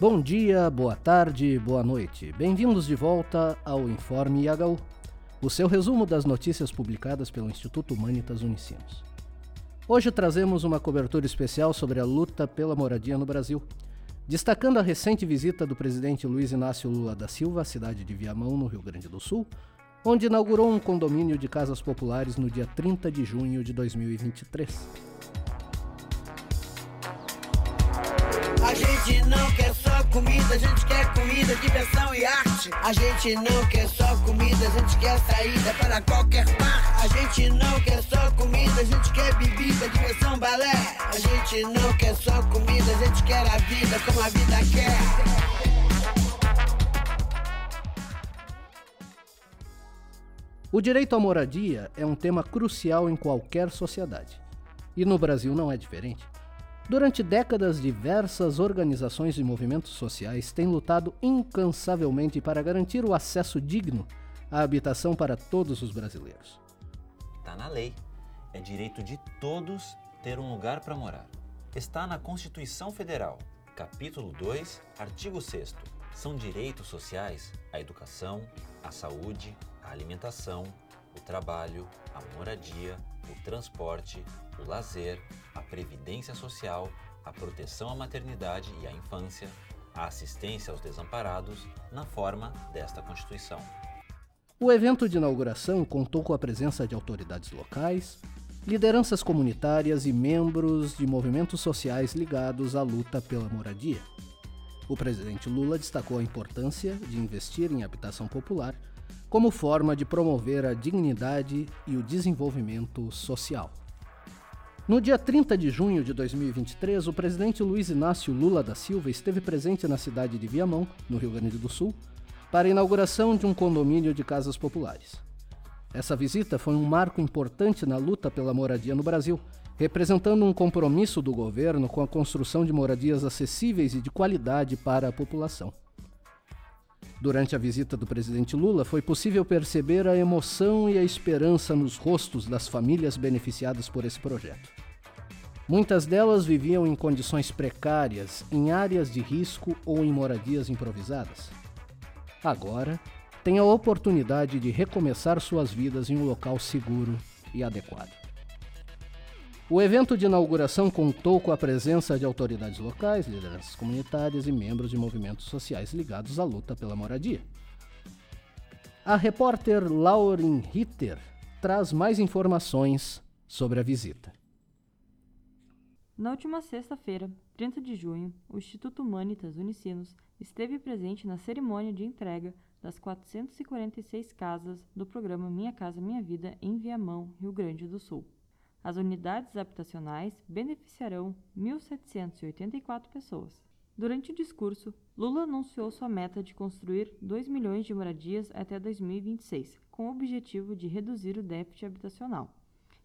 Bom dia, boa tarde, boa noite. Bem-vindos de volta ao Informe IHU, o seu resumo das notícias publicadas pelo Instituto Humanitas Unicinos. Hoje trazemos uma cobertura especial sobre a luta pela moradia no Brasil, destacando a recente visita do presidente Luiz Inácio Lula da Silva à cidade de Viamão, no Rio Grande do Sul, onde inaugurou um condomínio de casas populares no dia 30 de junho de 2023. Gente não quer só comida, a gente quer comida, diversão e arte. A gente não quer só comida, a gente quer saída para qualquer parte. A gente não quer só comida, a gente quer bebida, diversão, balé. A gente não quer só comida, a gente quer a vida como a vida quer. O direito à moradia é um tema crucial em qualquer sociedade. E no Brasil não é diferente. Durante décadas, diversas organizações e movimentos sociais têm lutado incansavelmente para garantir o acesso digno à habitação para todos os brasileiros. Está na lei. É direito de todos ter um lugar para morar. Está na Constituição Federal, capítulo 2, artigo 6. São direitos sociais a educação, a saúde, a alimentação, o trabalho, a moradia, o transporte, o lazer, a previdência social, a proteção à maternidade e à infância, a assistência aos desamparados, na forma desta Constituição. O evento de inauguração contou com a presença de autoridades locais, lideranças comunitárias e membros de movimentos sociais ligados à luta pela moradia. O presidente Lula destacou a importância de investir em habitação popular como forma de promover a dignidade e o desenvolvimento social. No dia 30 de junho de 2023, o presidente Luiz Inácio Lula da Silva esteve presente na cidade de Viamão, no Rio Grande do Sul, para a inauguração de um condomínio de casas populares. Essa visita foi um marco importante na luta pela moradia no Brasil, representando um compromisso do governo com a construção de moradias acessíveis e de qualidade para a população. Durante a visita do presidente Lula, foi possível perceber a emoção e a esperança nos rostos das famílias beneficiadas por esse projeto. Muitas delas viviam em condições precárias, em áreas de risco ou em moradias improvisadas. Agora, têm a oportunidade de recomeçar suas vidas em um local seguro e adequado. O evento de inauguração contou com a presença de autoridades locais, lideranças comunitárias e membros de movimentos sociais ligados à luta pela moradia. A repórter Lauren Ritter traz mais informações sobre a visita. Na última sexta-feira, 30 de junho, o Instituto Humanitas Unicinos esteve presente na cerimônia de entrega das 446 casas do programa Minha Casa Minha Vida em Viamão, Rio Grande do Sul. As unidades habitacionais beneficiarão 1.784 pessoas. Durante o discurso, Lula anunciou sua meta de construir 2 milhões de moradias até 2026, com o objetivo de reduzir o déficit habitacional.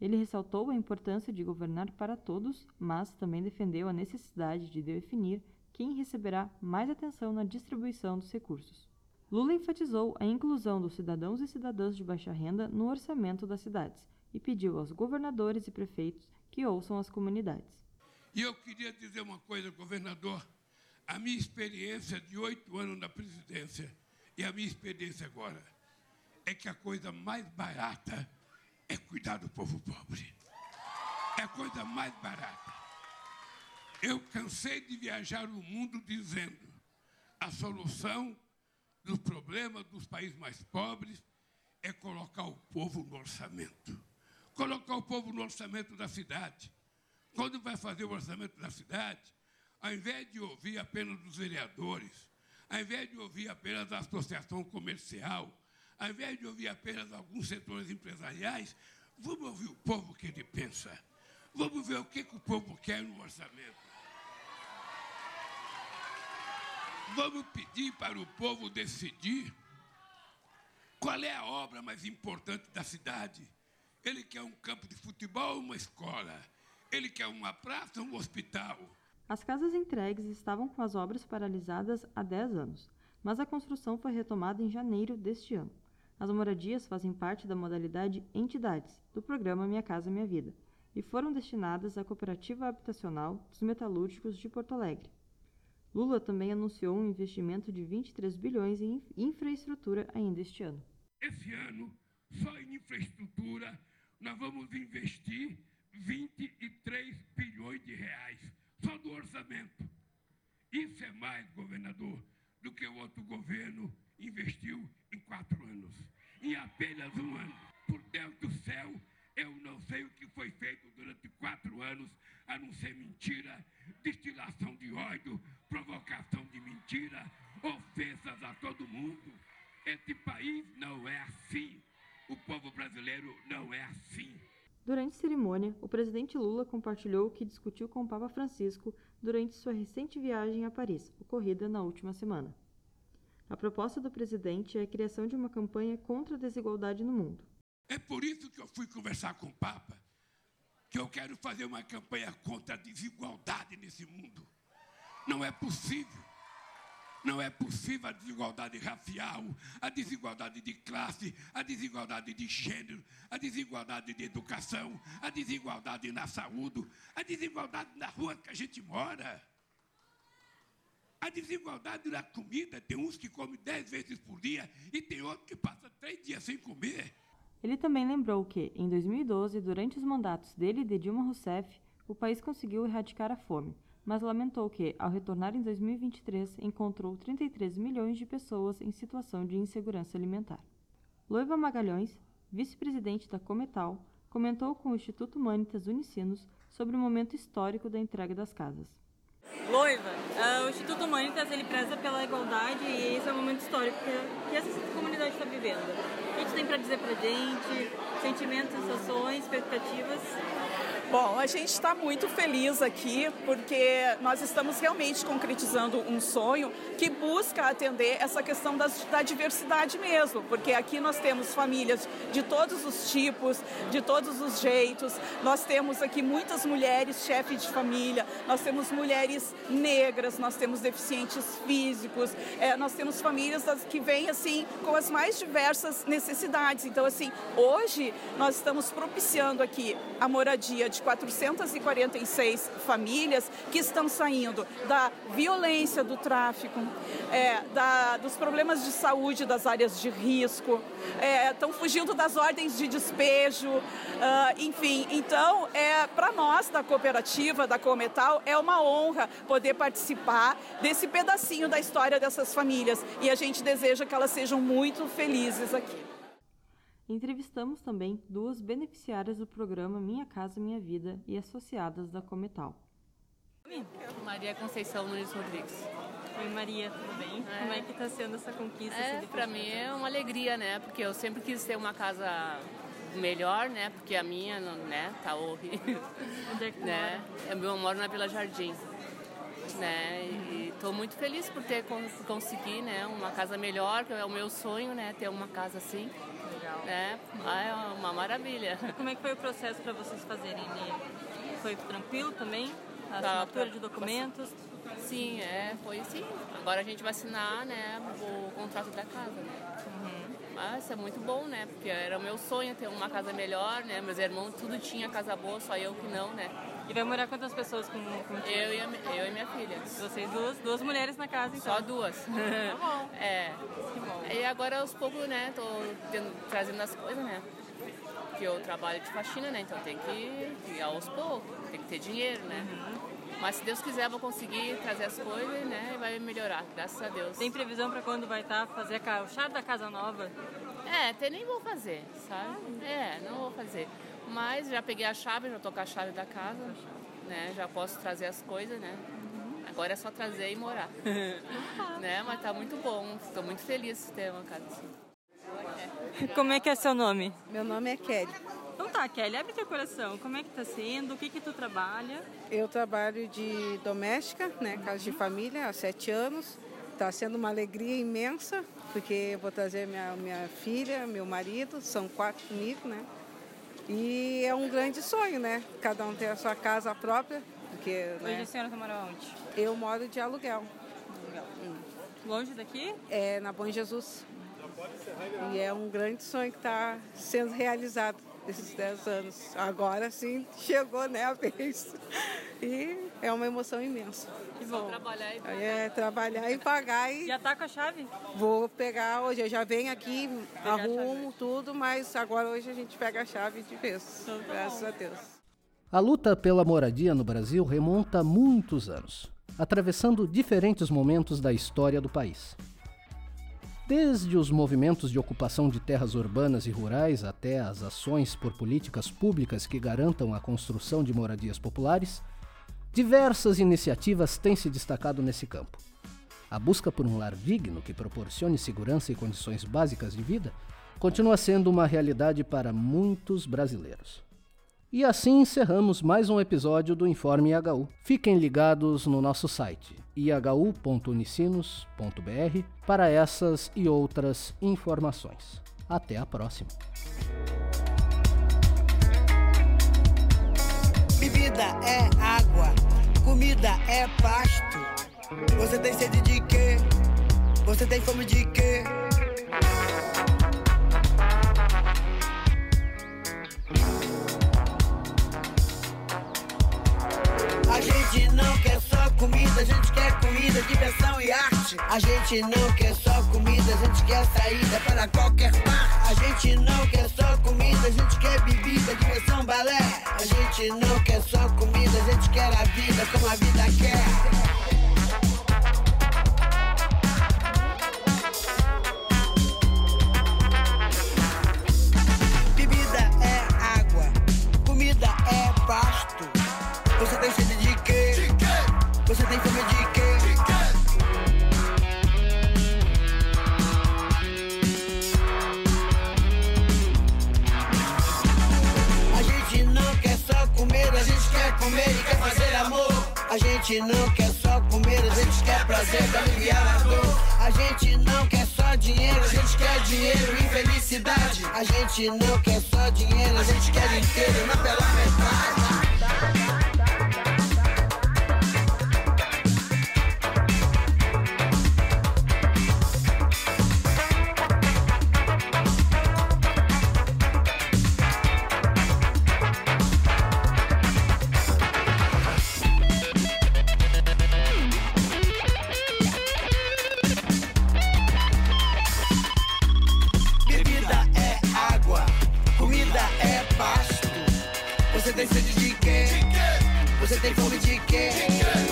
Ele ressaltou a importância de governar para todos, mas também defendeu a necessidade de definir quem receberá mais atenção na distribuição dos recursos. Lula enfatizou a inclusão dos cidadãos e cidadãs de baixa renda no orçamento das cidades e pediu aos governadores e prefeitos que ouçam as comunidades. E eu queria dizer uma coisa, governador. A minha experiência de oito anos na presidência e a minha experiência agora é que a coisa mais barata é cuidar do povo pobre. É a coisa mais barata. Eu cansei de viajar o mundo dizendo a solução dos problemas dos países mais pobres é colocar o povo no orçamento colocar o povo no orçamento da cidade. Quando vai fazer o orçamento da cidade, ao invés de ouvir apenas dos vereadores, ao invés de ouvir apenas da associação comercial, ao invés de ouvir apenas alguns setores empresariais, vamos ouvir o povo que ele pensa. Vamos ver o que, que o povo quer no orçamento. Vamos pedir para o povo decidir qual é a obra mais importante da cidade ele quer um campo de futebol, uma escola. Ele quer uma praça, um hospital. As casas entregues estavam com as obras paralisadas há 10 anos, mas a construção foi retomada em janeiro deste ano. As moradias fazem parte da modalidade Entidades, do programa Minha Casa Minha Vida, e foram destinadas à Cooperativa Habitacional dos Metalúrgicos de Porto Alegre. Lula também anunciou um investimento de 23 bilhões em infraestrutura ainda este ano. Esse ano, só em infraestrutura, nós vamos investir 23 bilhões de reais, só do orçamento. Isso é mais, governador, do que o outro governo investiu em quatro anos. Em apenas um ano. Por Deus do céu, eu não sei o que foi feito durante quatro anos, a não ser mentira, destilação de ódio, provocação de mentira, ofensas a todo mundo. Esse país não é assim. O povo brasileiro não é assim. Durante a cerimônia, o presidente Lula compartilhou o que discutiu com o Papa Francisco durante sua recente viagem a Paris, ocorrida na última semana. A proposta do presidente é a criação de uma campanha contra a desigualdade no mundo. É por isso que eu fui conversar com o Papa, que eu quero fazer uma campanha contra a desigualdade nesse mundo. Não é possível. Não é possível a desigualdade racial, a desigualdade de classe, a desigualdade de gênero, a desigualdade de educação, a desigualdade na saúde, a desigualdade na rua que a gente mora. A desigualdade na comida, tem uns que comem dez vezes por dia e tem outros que passam três dias sem comer. Ele também lembrou que, em 2012, durante os mandatos dele e de Dilma Rousseff, o país conseguiu erradicar a fome, mas lamentou que, ao retornar em 2023, encontrou 33 milhões de pessoas em situação de insegurança alimentar. Loiva Magalhães, vice-presidente da Cometal, comentou com o Instituto Humanitas Unicinos sobre o momento histórico da entrega das casas. Loiva, uh, o Instituto Humanitas ele preza pela igualdade e esse é um momento histórico que, que essa comunidade está vivendo. O que a gente tem para dizer para gente? Sentimentos, sensações, expectativas? Bom, a gente está muito feliz aqui porque nós estamos realmente concretizando um sonho que busca atender essa questão das, da diversidade mesmo, porque aqui nós temos famílias de todos os tipos, de todos os jeitos, nós temos aqui muitas mulheres chefes de família, nós temos mulheres negras, nós temos deficientes físicos, é, nós temos famílias que vêm assim com as mais diversas necessidades. Então, assim, hoje nós estamos propiciando aqui a moradia de de 446 famílias que estão saindo da violência do tráfico, é, da, dos problemas de saúde das áreas de risco, é, estão fugindo das ordens de despejo, uh, enfim. Então, é, para nós da cooperativa, da Cometal, é uma honra poder participar desse pedacinho da história dessas famílias e a gente deseja que elas sejam muito felizes aqui. Entrevistamos também duas beneficiárias do programa Minha Casa Minha Vida e associadas da Cometal. Maria Conceição Nunes Rodrigues. Oi Maria, tudo bem? É. Como é que está sendo essa conquista? É, para mim é uma alegria, né? Porque eu sempre quis ter uma casa melhor, né? Porque a minha, né, tá horrível. Onde é que né? Eu, eu moro na Vila Jardim. Né? E estou muito feliz por ter conseguido né, uma casa melhor, que é o meu sonho, né? Ter uma casa assim. Legal. Né? Ah, é uma maravilha. Como é que foi o processo para vocês fazerem? Foi tranquilo também? A tá, assinatura pra, de documentos? Sim, é, foi sim. Agora a gente vai assinar né, o contrato da casa. Né? Uhum. Mas é muito bom, né? Porque era o meu sonho ter uma casa melhor, né? Meus irmãos tudo tinha casa boa, só eu que não, né? E vai morar quantas pessoas com, com eu, e a, e minha filha. Vocês duas, duas mulheres na casa, então? Só duas. Tá bom. é. Que bom. E agora aos poucos, né, tô tendo, trazendo as coisas, né? Porque eu trabalho de faxina, né? Então tem que ir aos poucos, tem que ter dinheiro, né? Uhum. Mas se Deus quiser, vou conseguir trazer as coisas, né? E vai melhorar, graças a Deus. Tem previsão para quando vai estar tá fazer o chá da casa nova? É, até nem vou fazer, sabe? É, não vou fazer. Mas já peguei a chave, já tô com a chave da casa né? Já posso trazer as coisas, né? Agora é só trazer e morar. né? Mas tá muito bom. Estou muito feliz de ter uma casa assim. Como é que é seu nome? Meu nome é Kelly. Então tá, Kelly, abre teu coração. Como é que tá sendo? O que que tu trabalha? Eu trabalho de doméstica, né? Casa de família há sete anos. Está sendo uma alegria imensa, porque eu vou trazer minha, minha filha, meu marido, são quatro comigo, né? E é um grande sonho, né? Cada um ter a sua casa própria. Porque, Hoje né? a senhora mora onde? Eu moro de aluguel. aluguel. Hum. Longe daqui? É, na Bom Jesus. E é um grande sonho que está sendo realizado. desses 10 anos. Agora sim, chegou né, a vez. E é uma emoção imensa. Que bom. Trabalhar e pagar. É, trabalhar e pagar. E Já tá com a chave? vou pegar hoje. Eu já venho aqui, arrumo tudo, mas agora hoje a gente pega a chave de vez. Graças a Deus. A luta pela moradia no Brasil remonta a muitos anos, atravessando diferentes momentos da história do país. Desde os movimentos de ocupação de terras urbanas e rurais até as ações por políticas públicas que garantam a construção de moradias populares, diversas iniciativas têm se destacado nesse campo. A busca por um lar digno que proporcione segurança e condições básicas de vida continua sendo uma realidade para muitos brasileiros. E assim encerramos mais um episódio do Informe IHU. Fiquem ligados no nosso site ihu.unicinos.br para essas e outras informações. Até a próxima! Bebida é água, comida é pasto. Você tem sede de quê? Você tem fome de quê? A gente quer comida, diversão e arte. A gente não quer só comida, a gente quer saída para qualquer parte. A gente não quer só comida, a gente quer bebida, diversão, balé. A gente não quer só comida, a gente quer a vida como a vida quer. Gente não quer só comer, a gente quer prazer pra aliviar a dor. A gente não quer só dinheiro, a gente quer dinheiro e felicidade. A gente não quer só dinheiro, a gente quer inteiro, não pela metade. Quê? Você tem fome de quê?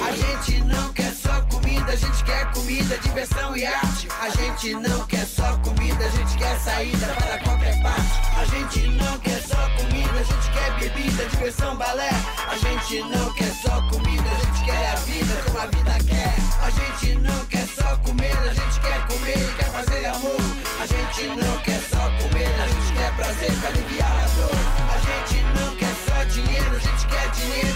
A gente não quer só comida, a gente quer comida, diversão e arte. A gente não quer só comida, a gente quer saída para qualquer parte. A gente não quer só comida, a gente quer bebida, diversão, balé. A gente não quer só comida, a gente quer a vida como a vida quer. A gente não quer só comer, a gente quer comer e quer fazer amor. A gente não quer só comer, a gente quer prazer pra aliviar a dor. Gente